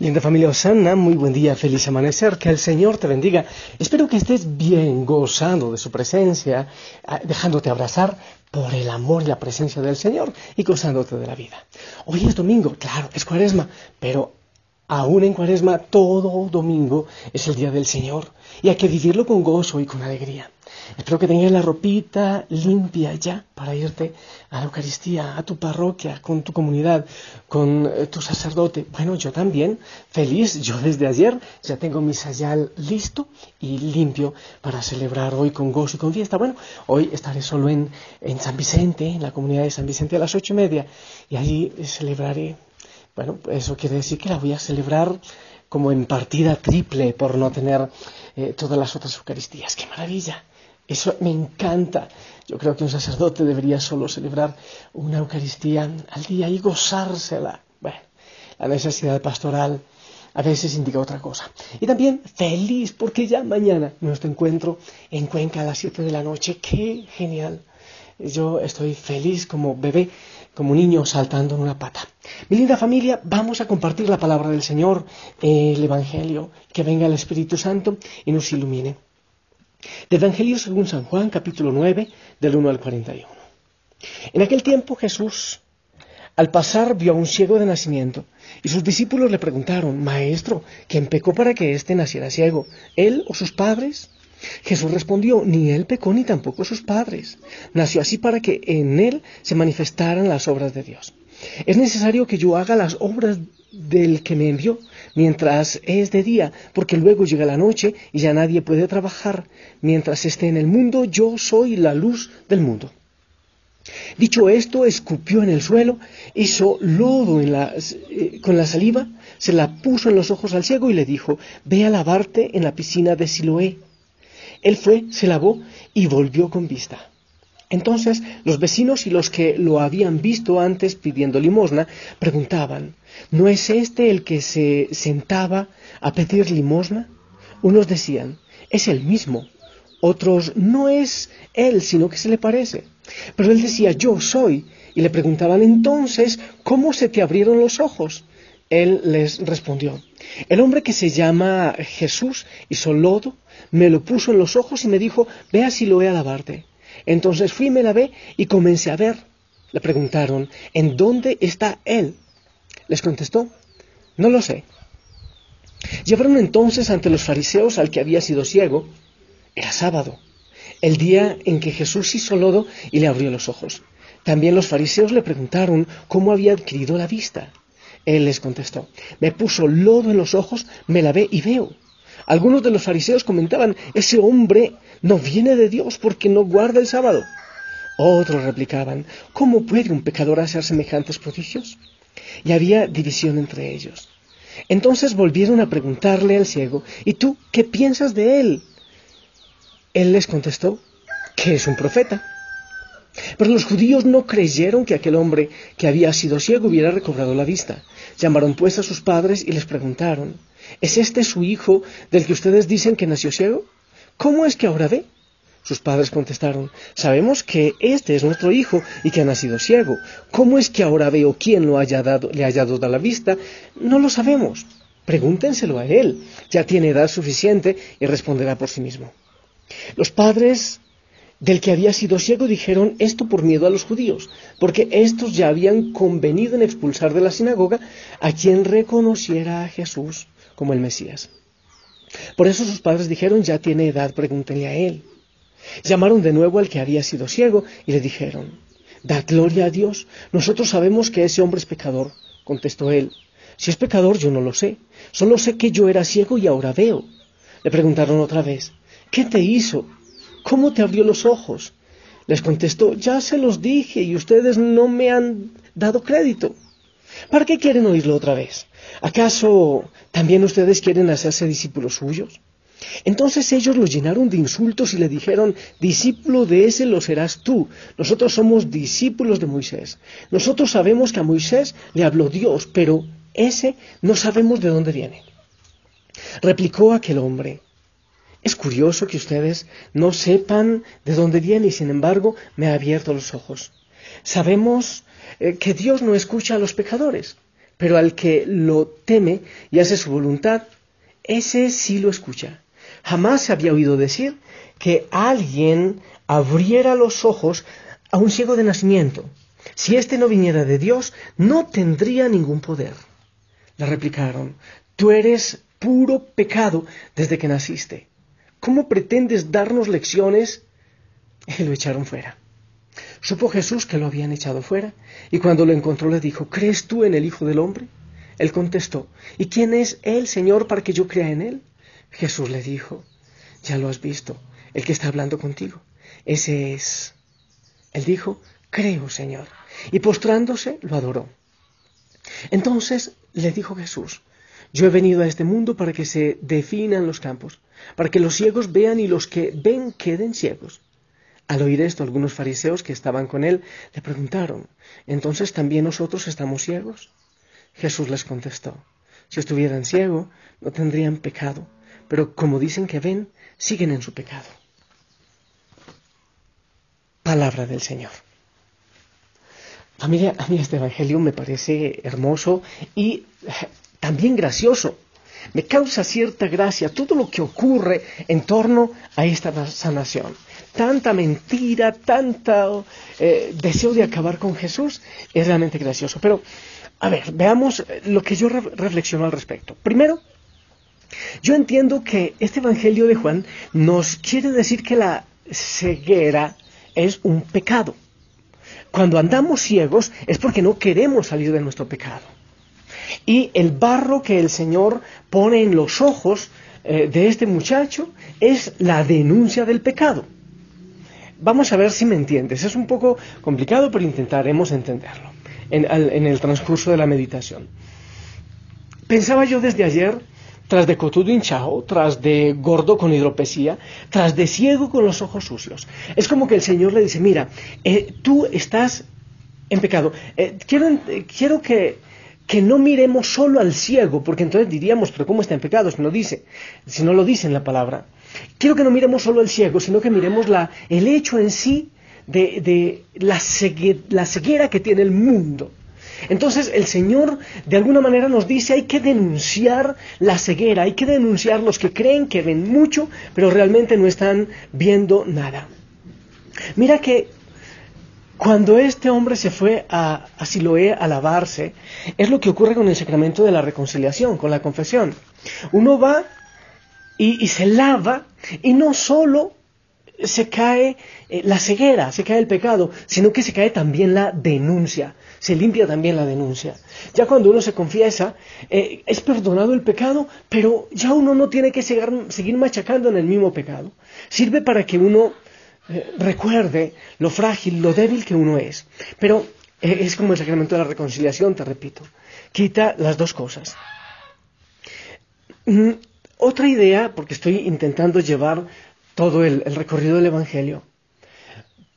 Linda familia Osana, muy buen día, feliz amanecer, que el Señor te bendiga. Espero que estés bien gozando de su presencia, ah, dejándote abrazar por el amor y la presencia del Señor y gozándote de la vida. Hoy es domingo, claro, es cuaresma, pero aún en cuaresma todo domingo es el día del Señor y hay que vivirlo con gozo y con alegría. Espero que tengas la ropita limpia ya para irte a la Eucaristía, a tu parroquia, con tu comunidad, con eh, tu sacerdote. Bueno, yo también, feliz, yo desde ayer ya tengo mi sayal listo y limpio para celebrar hoy con gozo y con fiesta. Bueno, hoy estaré solo en, en San Vicente, en la comunidad de San Vicente a las ocho y media, y allí celebraré. Bueno, eso quiere decir que la voy a celebrar como en partida triple por no tener eh, todas las otras Eucaristías. ¡Qué maravilla! Eso me encanta. Yo creo que un sacerdote debería solo celebrar una Eucaristía al día y gozársela. Bueno, la necesidad pastoral a veces indica otra cosa. Y también feliz porque ya mañana nuestro encuentro en Cuenca a las 7 de la noche. ¡Qué genial! Yo estoy feliz como bebé, como niño saltando en una pata. Mi linda familia, vamos a compartir la palabra del Señor, el Evangelio, que venga el Espíritu Santo y nos ilumine. Evangelio según San Juan, capítulo 9, del 1 al 41. En aquel tiempo Jesús, al pasar, vio a un ciego de nacimiento, y sus discípulos le preguntaron, Maestro, ¿quién pecó para que éste naciera ciego? ¿Él o sus padres? Jesús respondió, ni él pecó ni tampoco sus padres. Nació así para que en él se manifestaran las obras de Dios. Es necesario que yo haga las obras del que me envió, mientras es de día, porque luego llega la noche y ya nadie puede trabajar. Mientras esté en el mundo, yo soy la luz del mundo. Dicho esto, escupió en el suelo, hizo lodo en eh, con la saliva, se la puso en los ojos al ciego y le dijo, ve a lavarte en la piscina de Siloé. Él fue, se lavó y volvió con vista. Entonces los vecinos y los que lo habían visto antes pidiendo limosna preguntaban, ¿no es este el que se sentaba a pedir limosna? Unos decían, es el mismo. Otros, no es él, sino que se le parece. Pero él decía, yo soy. Y le preguntaban entonces, ¿cómo se te abrieron los ojos? Él les respondió, el hombre que se llama Jesús hizo lodo, me lo puso en los ojos y me dijo, ve a Siloé a lavarte. Entonces fui me lavé y comencé a ver. Le preguntaron, ¿en dónde está él? Les contestó, no lo sé. Llevaron entonces ante los fariseos al que había sido ciego. Era sábado, el día en que Jesús hizo lodo y le abrió los ojos. También los fariseos le preguntaron cómo había adquirido la vista. Él les contestó, me puso lodo en los ojos, me lavé y veo. Algunos de los fariseos comentaban, ese hombre no viene de Dios porque no guarda el sábado. Otros replicaban, ¿cómo puede un pecador hacer semejantes prodigios? Y había división entre ellos. Entonces volvieron a preguntarle al ciego, ¿y tú qué piensas de él? Él les contestó, que es un profeta. Pero los judíos no creyeron que aquel hombre que había sido ciego hubiera recobrado la vista. Llamaron pues a sus padres y les preguntaron, ¿es este su hijo del que ustedes dicen que nació ciego? ¿Cómo es que ahora ve? Sus padres contestaron, sabemos que este es nuestro hijo y que ha nacido ciego. ¿Cómo es que ahora ve o quién lo haya dado, le haya dado la vista? No lo sabemos. Pregúntenselo a él. Ya tiene edad suficiente y responderá por sí mismo. Los padres del que había sido ciego dijeron esto por miedo a los judíos, porque éstos ya habían convenido en expulsar de la sinagoga a quien reconociera a Jesús como el Mesías. Por eso sus padres dijeron, ya tiene edad, pregúntenle a él. Llamaron de nuevo al que había sido ciego y le dijeron, da gloria a Dios, nosotros sabemos que ese hombre es pecador. Contestó él, si es pecador yo no lo sé, solo sé que yo era ciego y ahora veo. Le preguntaron otra vez, ¿qué te hizo? ¿Cómo te abrió los ojos? Les contestó, ya se los dije y ustedes no me han dado crédito. ¿Para qué quieren oírlo otra vez? ¿Acaso también ustedes quieren hacerse discípulos suyos? Entonces ellos lo llenaron de insultos y le dijeron, discípulo de ese lo serás tú. Nosotros somos discípulos de Moisés. Nosotros sabemos que a Moisés le habló Dios, pero ese no sabemos de dónde viene. Replicó aquel hombre, es curioso que ustedes no sepan de dónde viene y sin embargo me ha abierto los ojos. Sabemos eh, que Dios no escucha a los pecadores, pero al que lo teme y hace su voluntad, ese sí lo escucha. Jamás se había oído decir que alguien abriera los ojos a un ciego de nacimiento. Si éste no viniera de Dios, no tendría ningún poder. Le replicaron, tú eres puro pecado desde que naciste. ¿Cómo pretendes darnos lecciones? Y lo echaron fuera. Supo Jesús que lo habían echado fuera, y cuando lo encontró le dijo, ¿crees tú en el Hijo del Hombre? Él contestó, ¿y quién es Él, Señor, para que yo crea en Él? Jesús le dijo, ya lo has visto, el que está hablando contigo. Ese es. Él dijo, creo, Señor. Y postrándose, lo adoró. Entonces le dijo Jesús, yo he venido a este mundo para que se definan los campos, para que los ciegos vean y los que ven queden ciegos. Al oír esto, algunos fariseos que estaban con él le preguntaron, ¿entonces también nosotros estamos ciegos? Jesús les contestó, si estuvieran ciegos, no tendrían pecado, pero como dicen que ven, siguen en su pecado. Palabra del Señor. Familia, a mí este Evangelio me parece hermoso y también gracioso. Me causa cierta gracia todo lo que ocurre en torno a esta sanación. Tanta mentira, tanto eh, deseo de acabar con Jesús, es realmente gracioso. Pero, a ver, veamos lo que yo reflexiono al respecto. Primero, yo entiendo que este Evangelio de Juan nos quiere decir que la ceguera es un pecado. Cuando andamos ciegos es porque no queremos salir de nuestro pecado. Y el barro que el Señor pone en los ojos eh, de este muchacho es la denuncia del pecado. Vamos a ver si me entiendes. Es un poco complicado, pero intentaremos entenderlo en, el transcurso de la meditación. Pensaba yo desde ayer tras de cotudo hinchado, tras de gordo con hidropesía, tras de ciego con los ojos sucios. Es como que el Señor le dice, mira, eh, tú estás en pecado. Eh, quiero, quiero que que no miremos solo al ciego, porque entonces diríamos, pero ¿cómo está en pecado? Si no, dice, si no lo dice en la palabra. Quiero que no miremos solo al ciego, sino que miremos la, el hecho en sí de, la, la ceguera que tiene el mundo. Entonces el Señor de alguna manera nos dice hay que denunciar la ceguera, hay que denunciar los que creen que ven mucho, pero realmente no están viendo nada. Mira que cuando este hombre se fue a, Siloé a lavarse, es lo que ocurre con el sacramento de la reconciliación, con la confesión. Uno va y, se lava y no solo se cae eh, la ceguera, se cae el pecado, sino que se cae también la denuncia, se limpia también la denuncia. Ya cuando uno se confiesa, eh, es perdonado el pecado, pero ya uno no tiene que seguir machacando en el mismo pecado. Sirve para que uno eh, recuerde lo frágil, lo débil que uno es. Pero eh, es como el sacramento de la reconciliación, te repito. Quita las dos cosas. Mm, otra idea, porque estoy intentando llevar todo el, el recorrido del Evangelio,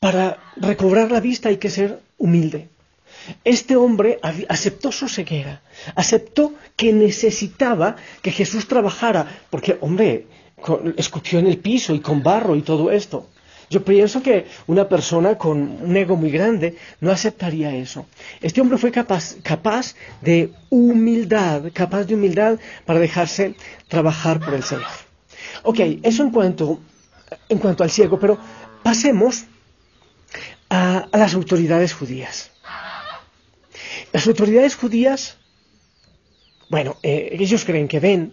para recobrar la vista hay que ser humilde. Este hombre aceptó su ceguera, aceptó que necesitaba que Jesús trabajara, porque, hombre, escupió en el piso y con barro y todo esto. Yo pienso que una persona con un ego muy grande no aceptaría eso. Este hombre fue capaz, capaz de humildad, capaz de humildad para dejarse trabajar por el Señor. Ok, eso en cuanto, en cuanto al ciego, pero pasemos a, las autoridades judías. Las autoridades judías, bueno, eh, ellos creen que ven.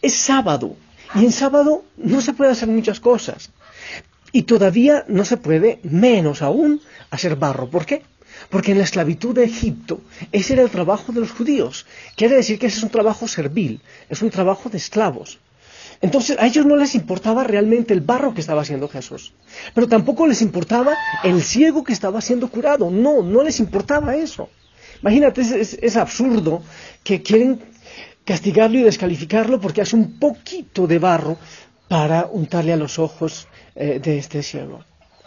Es sábado, y en sábado no se puede hacer muchas cosas. Y todavía no se puede, menos aún, hacer barro. ¿Por qué? Porque en la esclavitud de Egipto ese era el trabajo de los judíos. Quiere decir que ese es un trabajo servil, es un trabajo de esclavos. Entonces a ellos no les importaba realmente el barro que estaba haciendo Jesús, pero tampoco les importaba el ciego que estaba siendo curado, no, no les importaba eso. Imagínate, es, absurdo que quieren castigarlo y descalificarlo porque hace un poquito de barro para untarle a los ojos eh, de este ciego.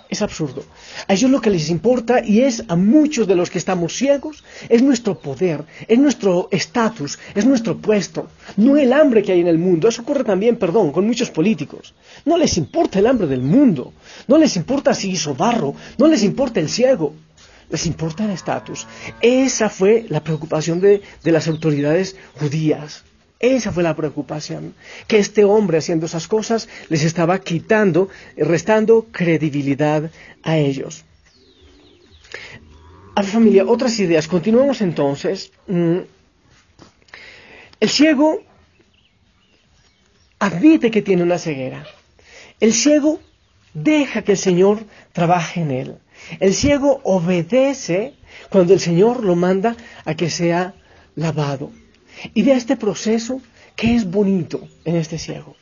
Es absurdo. A ellos lo que les importa, y es a muchos de los que estamos ciegos, es nuestro poder, es nuestro estatus, es nuestro puesto, no el hambre que hay en el mundo. Eso ocurre también, perdón, con muchos políticos. No les importa el hambre del mundo, no les importa si hizo barro, no les importa el ciego, les importa el estatus. Esa fue la preocupación de, de las autoridades judías. Esa fue la preocupación, que este hombre haciendo esas cosas les estaba quitando, restando credibilidad a ellos. A la familia, otras ideas. Continuamos entonces. Mm, el ciego admite que tiene una ceguera. El ciego deja que el Señor trabaje en él. El ciego obedece cuando el Señor lo manda a que sea lavado. Y vea este proceso que es bonito en este ciego.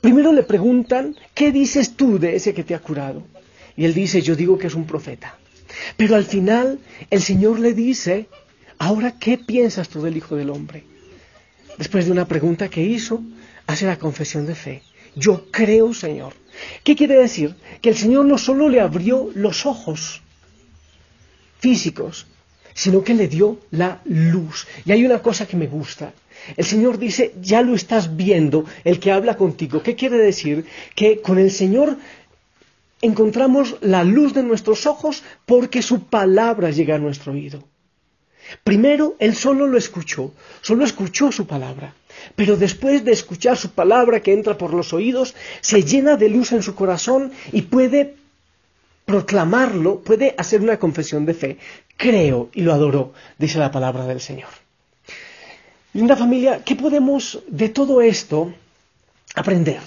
Primero le preguntan, ¿qué dices tú de ese que te ha curado? Y él dice, yo digo que es un profeta. Pero al final el Señor le dice, ahora, ¿qué piensas tú del Hijo del Hombre? Después de una pregunta que hizo, hace la confesión de fe. Yo creo, Señor. ¿Qué quiere decir? Que el Señor no solo le abrió los ojos físicos, sino que le dio la luz. Y hay una cosa que me gusta. El Señor dice, ya lo estás viendo, el que habla contigo. ¿Qué quiere decir? Que con el Señor encontramos la luz de nuestros ojos porque su palabra llega a nuestro oído. Primero, Él solo lo escuchó, solo escuchó su palabra. Pero después de escuchar su palabra que entra por los oídos, se llena de luz en su corazón y puede proclamarlo, puede hacer una confesión de fe. Creo y lo adoro, dice la palabra del Señor. Linda familia, ¿qué podemos de todo esto aprender?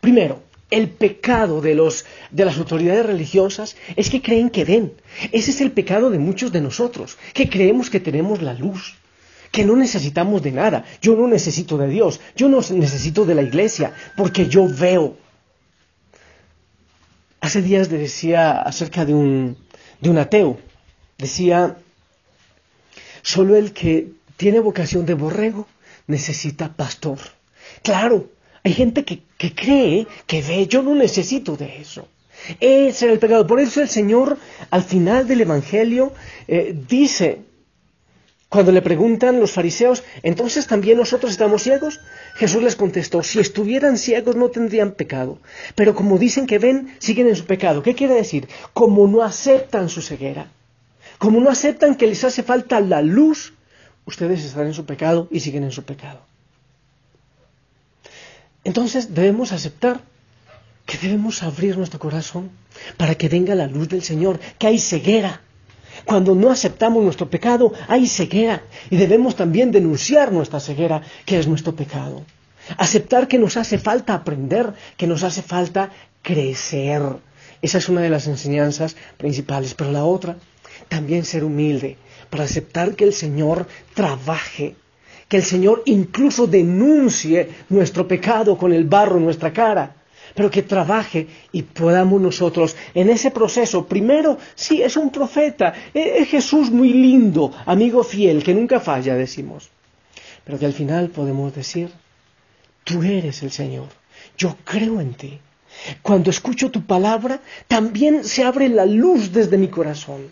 Primero, el pecado de, los, de las autoridades religiosas es que creen que ven. Ese es el pecado de muchos de nosotros, que creemos que tenemos la luz, que no necesitamos de nada. Yo no necesito de Dios, yo no necesito de la iglesia, porque yo veo. Hace días decía acerca de un, de un ateo, decía, solo el que tiene vocación de borrego necesita pastor. Claro, hay gente que, cree, que ve, yo no necesito de eso. Ese era el pecado. Por eso el Señor al final del Evangelio eh, dice, cuando le preguntan los fariseos, ¿entonces también nosotros estamos ciegos? Jesús les contestó, si estuvieran ciegos no tendrían pecado, pero como dicen que ven, siguen en su pecado. ¿Qué quiere decir? Como no aceptan su ceguera, como no aceptan que les hace falta la luz, ustedes están en su pecado y siguen en su pecado. Entonces debemos aceptar que debemos abrir nuestro corazón para que venga la luz del Señor, que hay ceguera cuando no aceptamos nuestro pecado, hay ceguera y debemos también denunciar nuestra ceguera, que es nuestro pecado. Aceptar que nos hace falta aprender, que nos hace falta crecer. Esa es una de las enseñanzas principales. Pero la otra, también ser humilde, para aceptar que el Señor trabaje, que el Señor incluso denuncie nuestro pecado con el barro en nuestra cara pero que trabaje y podamos nosotros en ese proceso. Primero, sí, es un profeta, e-, es Jesús muy lindo, amigo fiel, que nunca falla, decimos. Pero que al final podemos decir, tú eres el Señor, yo creo en ti. Cuando escucho tu palabra, también se abre la luz desde mi corazón.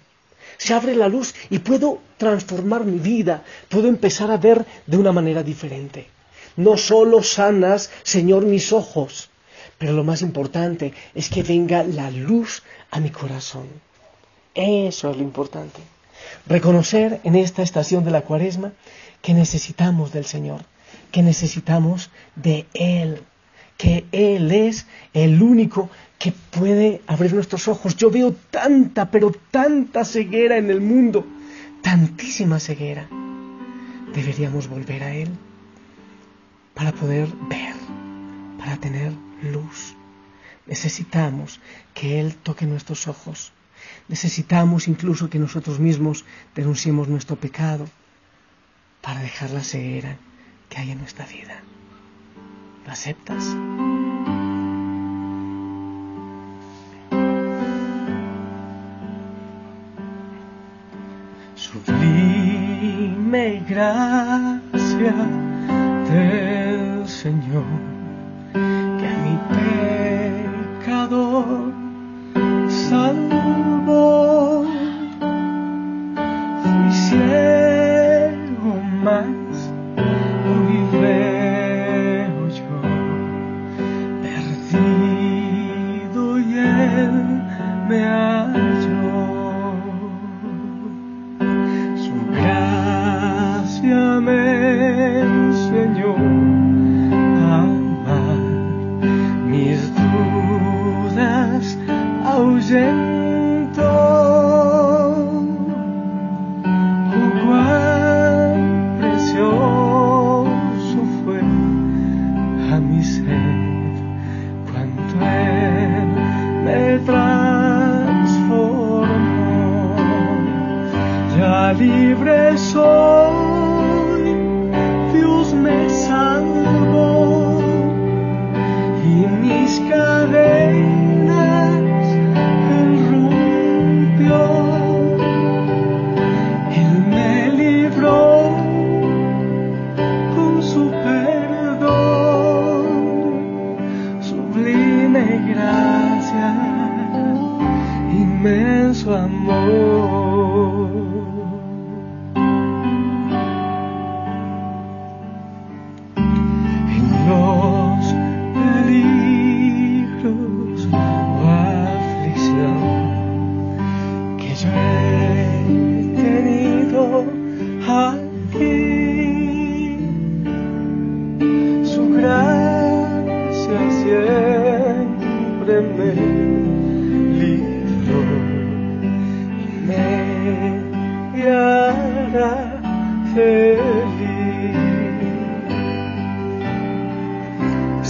Se abre la luz y puedo transformar mi vida, puedo empezar a ver de una manera diferente. No solo sanas, Señor, mis ojos, pero lo más importante es que venga la luz a mi corazón. Eso es lo importante. Reconocer en esta estación de la cuaresma que necesitamos del Señor, que necesitamos de Él, que Él es el único que puede abrir nuestros ojos. Yo veo tanta, pero tanta ceguera en el mundo, tantísima ceguera. Deberíamos volver a Él para poder ver, para tener luz. Necesitamos que Él toque nuestros ojos. Necesitamos incluso que nosotros mismos denunciemos nuestro pecado para dejar la ceguera que hay en nuestra vida. ¿Lo aceptas? Gracia del Señor, que mi pecador salvó. Fui ciego más,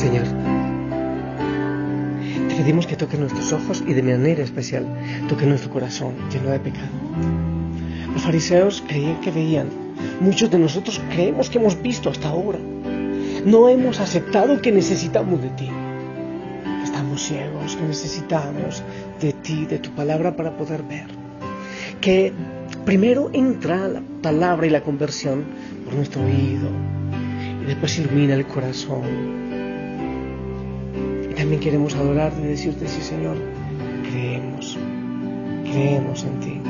Señor, te pedimos que toque nuestros ojos y de manera especial toque nuestro corazón lleno de pecado. Los fariseos creían que veían. Muchos de nosotros creemos que hemos visto hasta ahora. No hemos aceptado que necesitamos de ti. Estamos ciegos, que necesitamos de ti, de tu palabra para poder ver. Que primero entra la palabra y la conversión por nuestro oído y después ilumina el corazón. También queremos adorarte y decirte, sí Señor, creemos, creemos en ti.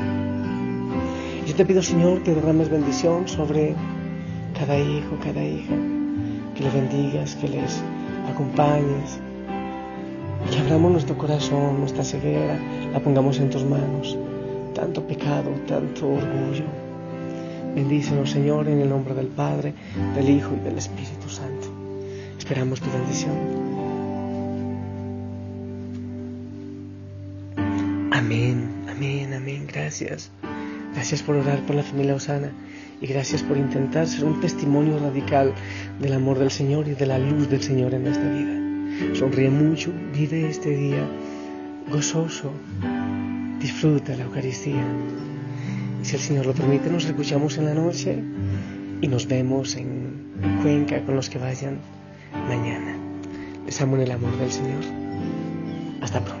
Yo te pido, Señor, que derrames bendición sobre cada hijo, cada hija, que les bendigas, que les acompañes, que abramos nuestro corazón, nuestra ceguera, la pongamos en tus manos. Tanto pecado, tanto orgullo. Bendícenos, Señor, en el nombre del Padre, del Hijo y del Espíritu Santo. Esperamos tu bendición. Amén, amén, amén. Gracias. Gracias por orar por la familia Osana y gracias por intentar ser un testimonio radical del amor del Señor y de la luz del Señor en nuestra vida. Sonríe mucho, vive este día gozoso, disfruta la Eucaristía. Y si el Señor lo permite, nos escuchamos en la noche y nos vemos en Cuenca con los que vayan mañana. Les amo en el amor del Señor. Hasta pronto.